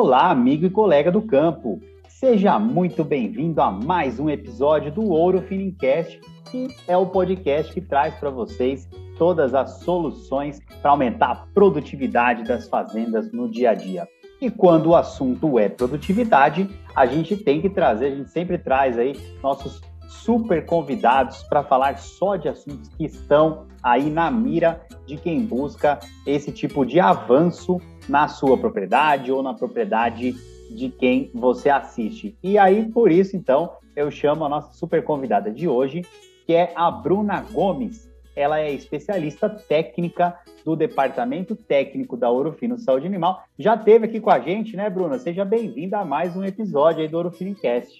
Olá, amigo e colega do campo. Seja muito bem-vindo a mais um episódio do Ouro Finincast, que é o podcast que traz para vocês todas as soluções para aumentar a produtividade das fazendas no dia a dia. E quando o assunto é produtividade, a gente tem que trazer, a gente sempre traz aí nossos super convidados para falar só de assuntos que estão aí na mira de quem busca esse tipo de avanço na sua propriedade ou na propriedade de quem você assiste. E aí, por isso, então, eu chamo a nossa super convidada de hoje, que é a Bruna Gomes ela é especialista técnica do Departamento Técnico da Ouro Fino Saúde Animal. Já teve aqui com a gente, né, Bruna? Seja bem-vinda a mais um episódio aí do Ouro Fino Cast.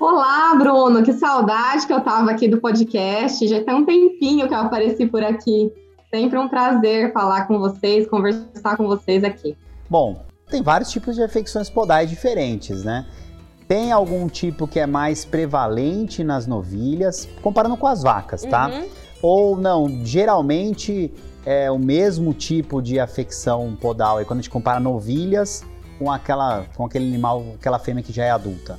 Olá, Bruno, que saudade que eu estava aqui do podcast. Já tem um tempinho que eu apareci por aqui. Sempre um prazer falar com vocês, conversar com vocês aqui. Bom, tem vários tipos de afecções podais diferentes, né? Tem algum tipo que é mais prevalente nas novilhas, comparando com as vacas, tá? Uhum. Ou não, geralmente é o mesmo tipo de afecção podal. E quando a gente compara novilhas com, aquela, com aquele animal, aquela fêmea que já é adulta.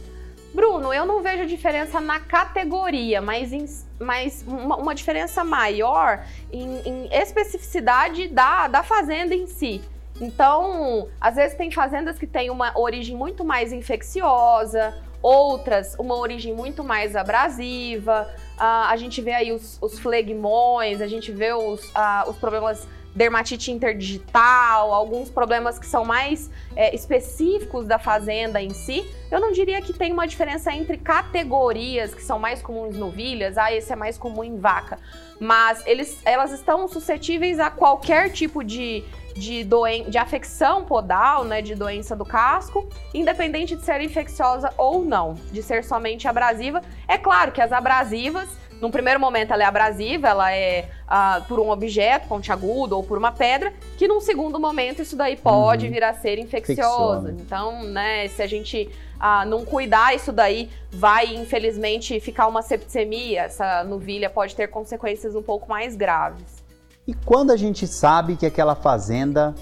Bruno, eu não vejo diferença na categoria, mas, em, mas uma, uma diferença maior em, em especificidade da, da fazenda em si. Então, às vezes tem fazendas que têm uma origem muito mais infecciosa, outras uma origem muito mais abrasiva. Uh, a gente vê aí os, os flegmões, a gente vê os, uh, os problemas dermatite interdigital, alguns problemas que são mais é, específicos da fazenda em si. Eu não diria que tem uma diferença entre categorias que são mais comuns em novilhas, ah, esse é mais comum em vaca. Mas eles, elas estão suscetíveis a qualquer tipo de, de, doen de afecção podal, né, de doença do casco, independente de ser infecciosa ou não, de ser somente abrasiva. É claro que as abrasivas, num primeiro momento ela é abrasiva, ela é uh, por um objeto pontiagudo ou por uma pedra, que num segundo momento isso daí pode uhum. vir a ser infecciosa. Então, né, se a gente uh, não cuidar, isso daí vai, infelizmente, ficar uma septicemia, essa novilha pode ter consequências um pouco mais graves. E quando a gente sabe que aquela fazenda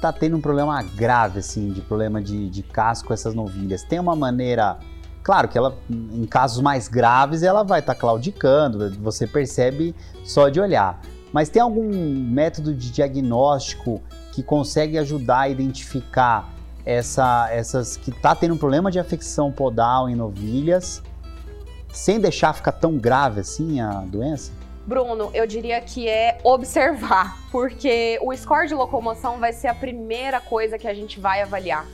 tá tendo um problema grave, assim, de problema de, de casco com essas novilhas, tem uma maneira. Claro que ela, em casos mais graves, ela vai estar tá claudicando, você percebe só de olhar. Mas tem algum método de diagnóstico que consegue ajudar a identificar essa, essas que tá tendo um problema de afecção podal em novilhas, sem deixar ficar tão grave assim a doença? Bruno, eu diria que é observar, porque o score de locomoção vai ser a primeira coisa que a gente vai avaliar.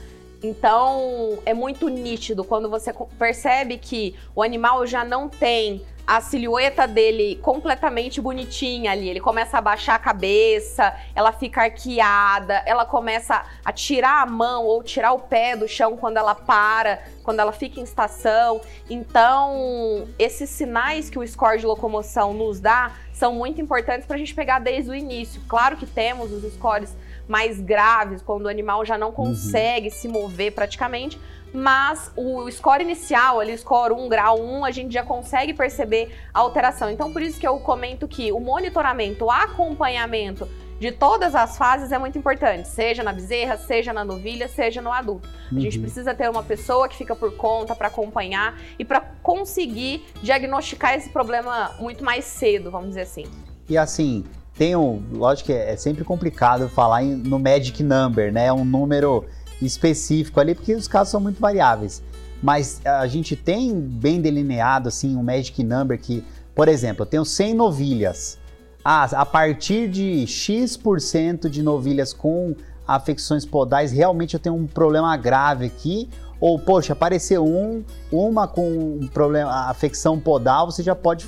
Então, é muito nítido quando você percebe que o animal já não tem a silhueta dele completamente bonitinha ali. Ele começa a baixar a cabeça, ela fica arqueada, ela começa a tirar a mão ou tirar o pé do chão quando ela para, quando ela fica em estação. Então, esses sinais que o score de locomoção nos dá são muito importantes para a gente pegar desde o início. Claro que temos os scores mais graves, quando o animal já não uhum. consegue uhum. se mover praticamente, mas o score inicial, ali, score 1, grau 1, a gente já consegue perceber a alteração. Então, por isso que eu comento que o monitoramento, o acompanhamento de todas as fases é muito importante, seja na bezerra, seja na novilha, seja no adulto. Uhum. A gente uhum. precisa ter uma pessoa que fica por conta para acompanhar e para conseguir diagnosticar esse problema muito mais cedo, vamos dizer assim. E assim, tem um, lógico que é sempre complicado falar em, no magic number, né? É um número específico ali, porque os casos são muito variáveis. Mas a gente tem bem delineado assim um magic number que, por exemplo, eu tenho 100 novilhas. Ah, a partir de X% de novilhas com afecções podais, realmente eu tenho um problema grave aqui. Ou, poxa, apareceu um, uma com um problema, afecção podal, você já pode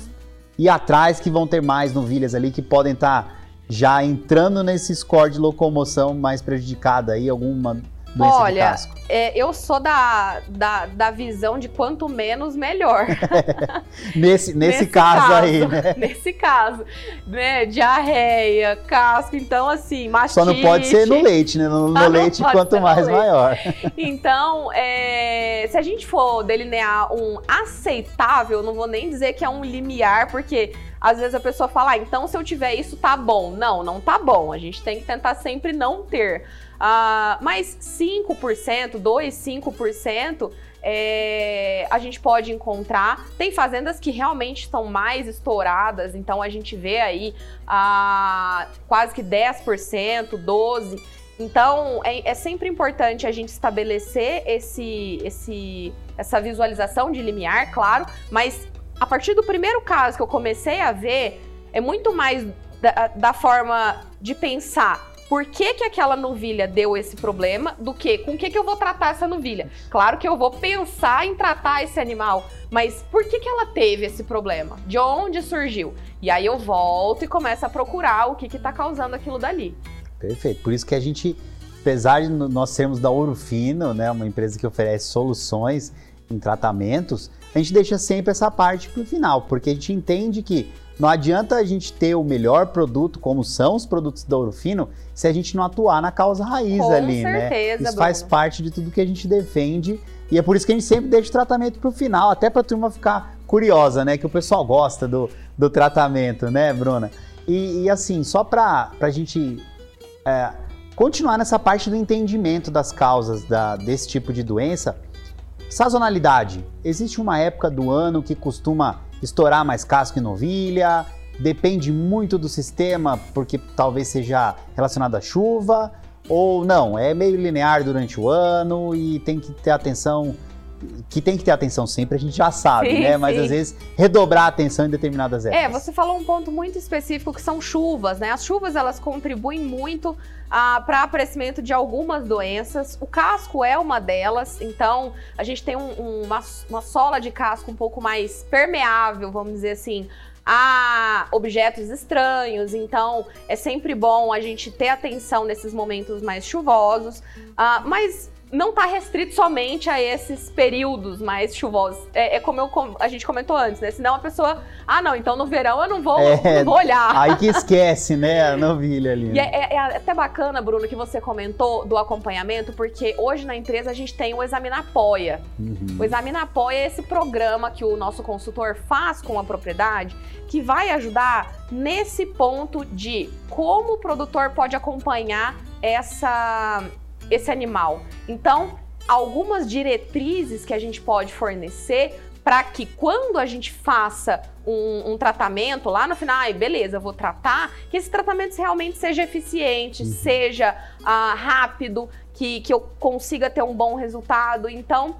ir atrás que vão ter mais novilhas ali que podem estar tá já entrando nesse score de locomoção mais prejudicada aí, alguma doença Olha, é, eu sou da, da, da visão de quanto menos, melhor. nesse, nesse, nesse caso, caso, aí, né? Nesse caso, né? Diarreia, casco, então assim, mastite... Só não pode ser no leite, né? No, no leite, quanto mais, maior. Então, é, se a gente for delinear um aceitável, não vou nem dizer que é um limiar, porque às vezes a pessoa fala, ah, então se eu tiver isso, tá bom. Não, não tá bom. A gente tem que tentar sempre não ter. Uh, mas 5%, 2, 5% é, a gente pode encontrar. Tem fazendas que realmente estão mais estouradas, então a gente vê aí uh, quase que 10%, 12%. Então é, é, sempre importante a gente estabelecer esse, esse, essa visualização de limiar, claro, mas a partir do primeiro caso que eu comecei a ver, é muito mais da, da forma de pensar por que, que aquela novilha deu esse problema do que com que, que eu vou tratar essa novilha. Claro que eu vou pensar em tratar esse animal, mas por que, que ela teve esse problema? De onde surgiu? E aí eu volto e começo a procurar o que está causando aquilo dali. Perfeito. Por isso que a gente, apesar de nós sermos da Ouro Fino, né, uma empresa que oferece soluções em tratamentos, a gente deixa sempre essa parte para o final, porque a gente entende que não adianta a gente ter o melhor produto, como são os produtos da Ouro Fino, se a gente não atuar na causa raiz Com ali, né? certeza, né? Isso Bruno. faz parte de tudo que a gente defende e é por isso que a gente sempre deixa o tratamento para o final, até para a turma ficar curiosa, né? Que o pessoal gosta do, do tratamento, né, Bruna? E, e assim, só para a gente é, continuar nessa parte do entendimento das causas da, desse tipo de doença, sazonalidade. Existe uma época do ano que costuma estourar mais casco e novilha, depende muito do sistema, porque talvez seja relacionado à chuva, ou não, é meio linear durante o ano e tem que ter atenção que tem que ter atenção sempre, a gente já sabe, sim, né? Mas sim. às vezes redobrar a atenção em determinadas épocas. É, você falou um ponto muito específico que são chuvas, né? As chuvas elas contribuem muito ah, para aparecimento de algumas doenças. O casco é uma delas, então a gente tem um, um, uma, uma sola de casco um pouco mais permeável, vamos dizer assim, a objetos estranhos. Então, é sempre bom a gente ter atenção nesses momentos mais chuvosos. Ah, mas não está restrito somente a esses períodos mais chuvosos. É, é como eu, a gente comentou antes, né? Senão a pessoa, ah, não, então no verão eu não vou, É, não vou olhar. Aí que esquece, né, a novilha ali. E né? é, é- é até bacana, Bruno, que você comentou do acompanhamento, porque hoje na empresa a gente tem o Examina Apoia. Uhum. O Examina Apoia é esse programa que o nosso consultor faz com a propriedade, que vai ajudar nesse ponto de como o produtor pode acompanhar essa, esse animal. Então, algumas diretrizes que a gente pode fornecer para que quando a gente faça um, um tratamento lá no final, ai, beleza, vou tratar, que esse tratamento realmente seja eficiente, Uhum. seja ah, rápido, que, que eu consiga ter um bom resultado. Então,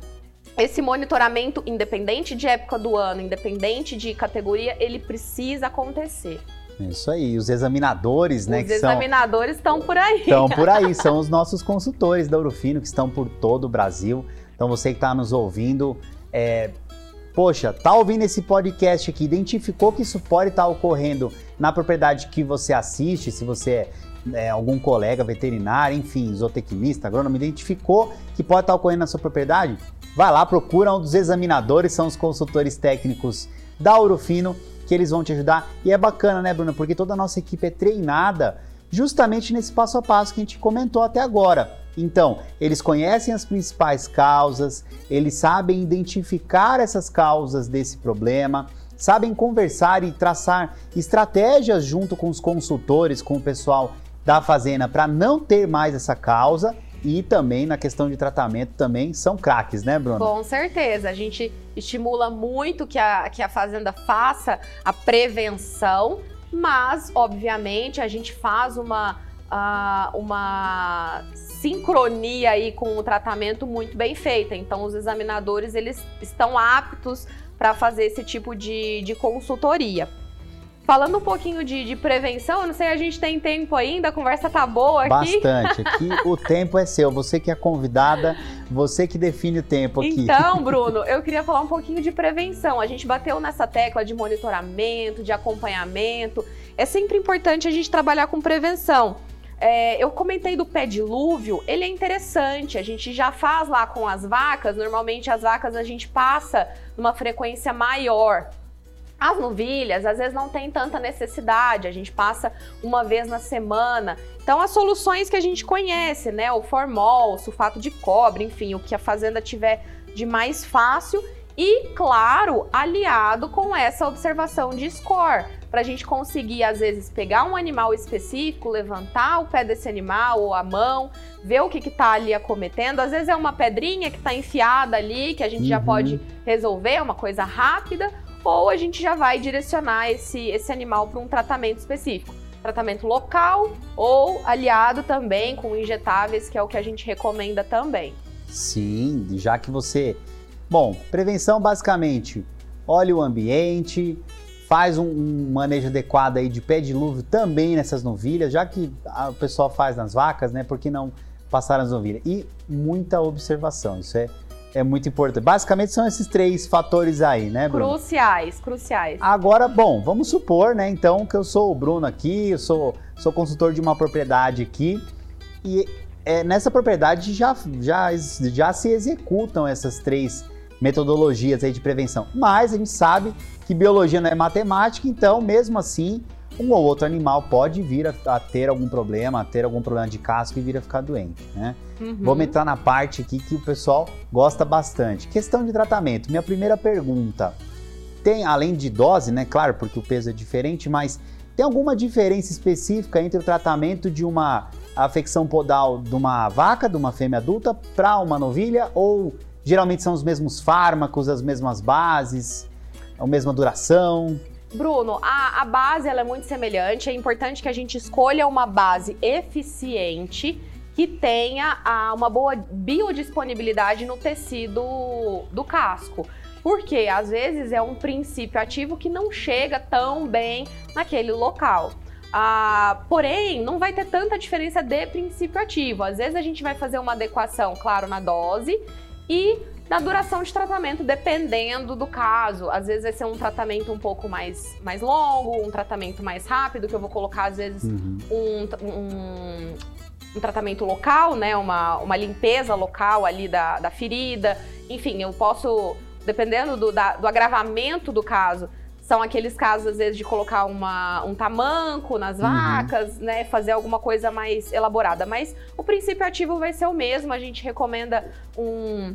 esse monitoramento, independente de época do ano, independente de categoria, ele precisa acontecer. Isso aí, os examinadores, né, Os examinadores estão por aí. estão por aí, são os nossos consultores da Urufino que estão por todo o Brasil. Então você que está nos ouvindo, é, poxa, tá ouvindo esse podcast aqui, identificou que isso pode estar ocorrendo na propriedade que você assiste, se você é, é, algum colega veterinário, enfim, zootecnista, agrônomo, identificou que pode estar ocorrendo na sua propriedade, vai lá, procura um dos examinadores, são os consultores técnicos da Urufino, que eles vão te ajudar. E é bacana, né, Bruna? Porque toda a nossa equipe é treinada justamente nesse passo a passo que a gente comentou até agora. Então, eles conhecem as principais causas, eles sabem identificar essas causas desse problema, sabem conversar e traçar estratégias junto com os consultores, com o pessoal da fazenda para não ter mais essa causa e também na questão de tratamento também são craques, né, Bruno? Com certeza, a gente estimula muito que a, que a fazenda faça a prevenção, mas, obviamente, a gente faz uma, ah, uma sincronia aí com o tratamento muito bem feita. Então, os examinadores, eles estão aptos para fazer esse tipo de, de consultoria. Falando um pouquinho de, de prevenção, eu não sei, a gente tem tempo ainda, a conversa tá boa aqui. Bastante. Aqui o tempo é seu. Você que é convidada, você que define o tempo aqui. Então, Bruno, eu queria falar um pouquinho de prevenção. A gente bateu nessa tecla de monitoramento, de acompanhamento. É sempre importante a gente trabalhar com prevenção. É, eu comentei do pé dilúvio, ele é interessante. A gente já faz lá com as vacas. Normalmente as vacas a gente passa numa frequência maior. As novilhas, às vezes, não tem tanta necessidade, a gente passa uma vez na semana. Então, as soluções que a gente conhece, né? O formol, o sulfato de cobre, enfim, o que a fazenda tiver de mais fácil. E, claro, aliado com essa observação de score. para a gente conseguir, às vezes, pegar um animal específico, levantar o pé desse animal ou a mão, ver o que está ali acometendo. Às vezes é uma pedrinha que está enfiada ali, que a gente uhum. já pode resolver, é uma coisa rápida, ou a gente já vai direcionar esse, esse animal para um tratamento específico. Tratamento local ou aliado também com injetáveis, que é o que a gente recomenda também. Sim, já que você. Bom, prevenção basicamente: olhe o ambiente, faz um, um, manejo adequado aí de pé dilúvio também nessas novilhas, já que o pessoal faz nas vacas, né? Por que não passar nas novilhas? E muita observação, isso é, é muito importante. Basicamente são esses três fatores aí, né, Bruno? Cruciais, cruciais. Agora, bom, vamos supor, né, então, que eu sou o Bruno aqui, eu sou, sou consultor de uma propriedade aqui, e é, nessa propriedade já, já, já se executam essas três metodologias aí de prevenção. Mas a gente sabe que biologia não é matemática, então mesmo assim um ou outro animal pode vir a, a ter algum problema, a ter algum problema de casco e vir a ficar doente, né? Uhum. Vamos entrar na parte aqui que o pessoal gosta bastante. Questão de tratamento. Minha primeira pergunta. Tem, além de dose, né? Claro, porque o peso é diferente, mas tem alguma diferença específica entre o tratamento de uma afecção podal de uma vaca, de uma fêmea adulta, para uma novilha? Ou geralmente são os mesmos fármacos, as mesmas bases? a mesma duração? Bruno, a, a base ela é muito semelhante. É importante que a gente escolha uma base eficiente que tenha a, uma boa biodisponibilidade no tecido do casco. Porque às vezes é um princípio ativo que não chega tão bem naquele local. Ah, porém, não vai ter tanta diferença de princípio ativo. Às vezes a gente vai fazer uma adequação, claro, na dose e da duração de tratamento, dependendo do caso. Às vezes vai ser um tratamento um pouco mais, mais longo, um tratamento mais rápido, que eu vou colocar, às vezes, uhum. um, um, um, tratamento local, né? Uma, uma limpeza local ali da, da ferida. Enfim, eu posso, dependendo do, da, do agravamento do caso, são aqueles casos, às vezes, de colocar uma, um tamanco nas uhum. vacas, né? Fazer alguma coisa mais elaborada. Mas o princípio ativo vai ser o mesmo. A gente recomenda um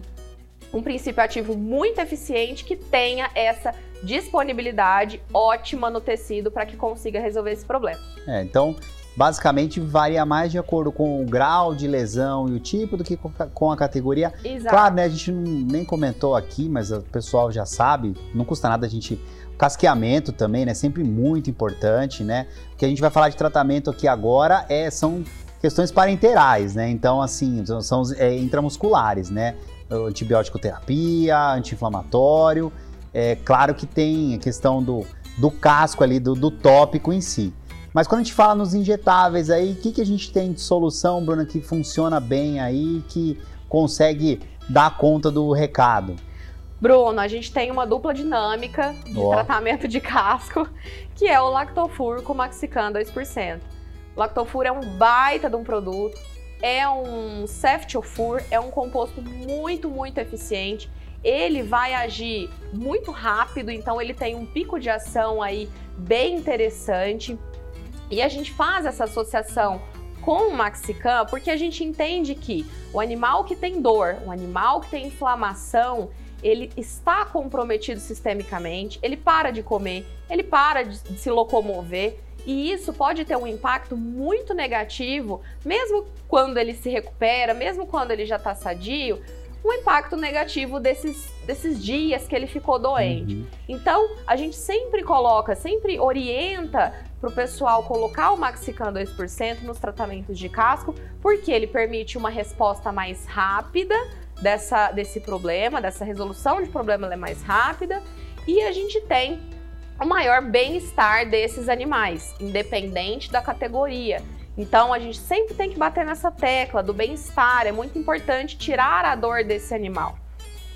um princípio ativo muito eficiente que tenha essa disponibilidade ótima no tecido para que consiga resolver esse problema. É, então, basicamente varia mais de acordo com o grau de lesão e o tipo do que com a categoria. Exato. Claro, né, a gente não, nem comentou aqui, mas o pessoal já sabe, não custa nada a gente casqueamento também, né? Sempre muito importante, né? O que a gente vai falar de tratamento aqui agora é são questões parenterais, né? Então, assim, são é, intramusculares, né? Antibiótico terapia, anti-inflamatório. É claro que tem a questão do, do casco ali, do, do tópico em si. Mas quando a gente fala nos injetáveis aí, o que, que a gente tem de solução, Bruna, que funciona bem aí, que consegue dar conta do recado? Bruno, a gente tem uma dupla dinâmica de oh. tratamento de casco, que é o Lactofur com Maxican 2%. O Lactofur é um baita de um produto, é um ceftiofur, é um composto muito, muito eficiente. Ele vai agir muito rápido, então ele tem um pico de ação aí bem interessante. E a gente faz essa associação com o Maxicam porque a gente entende que o animal que tem dor, o animal que tem inflamação, ele está comprometido sistemicamente, ele para de comer, ele para de se locomover e isso pode ter um impacto muito negativo, mesmo quando ele se recupera, mesmo quando ele já está sadio, um impacto negativo desses, desses dias que ele ficou doente. Uhum. Então, a gente sempre coloca, sempre orienta para o pessoal colocar o Maxican 2% nos tratamentos de casco, porque ele permite uma resposta mais rápida dessa, desse problema, dessa resolução de problema é mais rápida, e a gente tem o maior bem-estar desses animais, independente da categoria. Então a gente sempre tem que bater nessa tecla do bem-estar, é muito importante tirar a dor desse animal.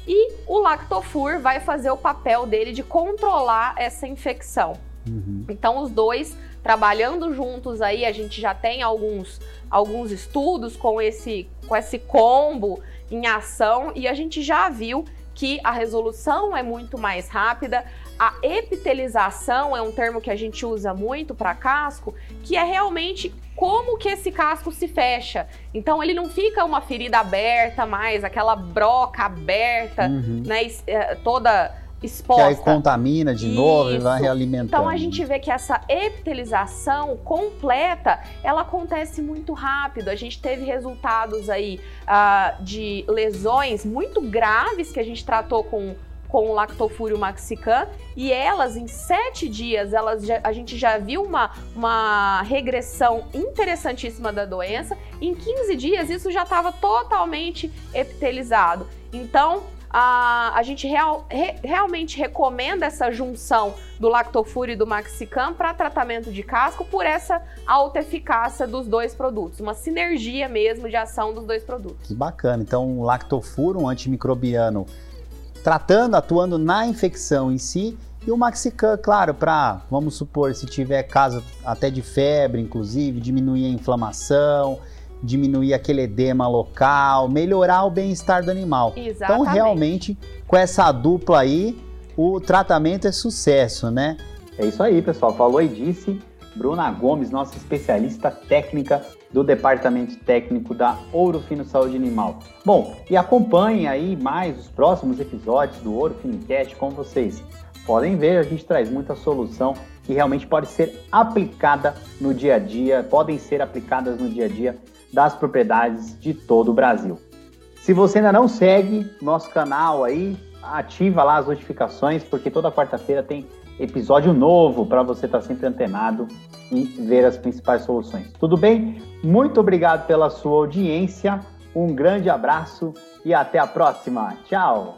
E o Lactofur vai fazer o papel dele de controlar essa infecção. Uhum. Então os dois trabalhando juntos aí, a gente já tem alguns, alguns estudos com esse, com esse combo em ação e a gente já viu que a resolução é muito mais rápida, a epitelização é um termo que a gente usa muito para casco, que é realmente como que esse casco se fecha. Então ele não fica uma ferida aberta mais, aquela broca aberta, uhum. né, é, toda exposta. Que aí contamina de novo e vai realimentando. Então a gente vê que essa epitelização completa, ela acontece muito rápido. A gente teve resultados aí uh, de lesões muito graves que a gente tratou com com o lactofúrio maxicam e elas em sete dias elas já, a gente já viu uma, uma regressão interessantíssima da doença. Em 15 dias isso já estava totalmente epitelizado. Então a, a gente real, re, realmente recomenda essa junção do lactofúrio e do maxicam para tratamento de casco por essa alta eficácia dos dois produtos, uma sinergia mesmo de ação dos dois produtos. Que bacana. Então, o lactofuro, um antimicrobiano, tratando, atuando na infecção em si, e o Maxicam, claro, para, vamos supor, se tiver caso até de febre, inclusive, diminuir a inflamação, diminuir aquele edema local, melhorar o bem-estar do animal. Então, Exatamente. Então, realmente, com essa dupla aí, o tratamento é sucesso, né? É isso aí, pessoal. Falou e disse. Bruna Gomes, nossa especialista técnica do Departamento Técnico da Ouro Fino Saúde Animal. Bom, e acompanhe aí mais os próximos episódios do Ouro Enquete, como vocês podem ver, a gente traz muita solução que realmente pode ser aplicada no dia a dia, podem ser aplicadas no dia a dia das propriedades de todo o Brasil. Se você ainda não segue nosso canal aí, ativa lá as notificações, porque toda quarta-feira tem episódio novo para você estar tá sempre antenado e ver as principais soluções. Tudo bem? Muito obrigado pela sua audiência, um grande abraço e até a próxima. Tchau!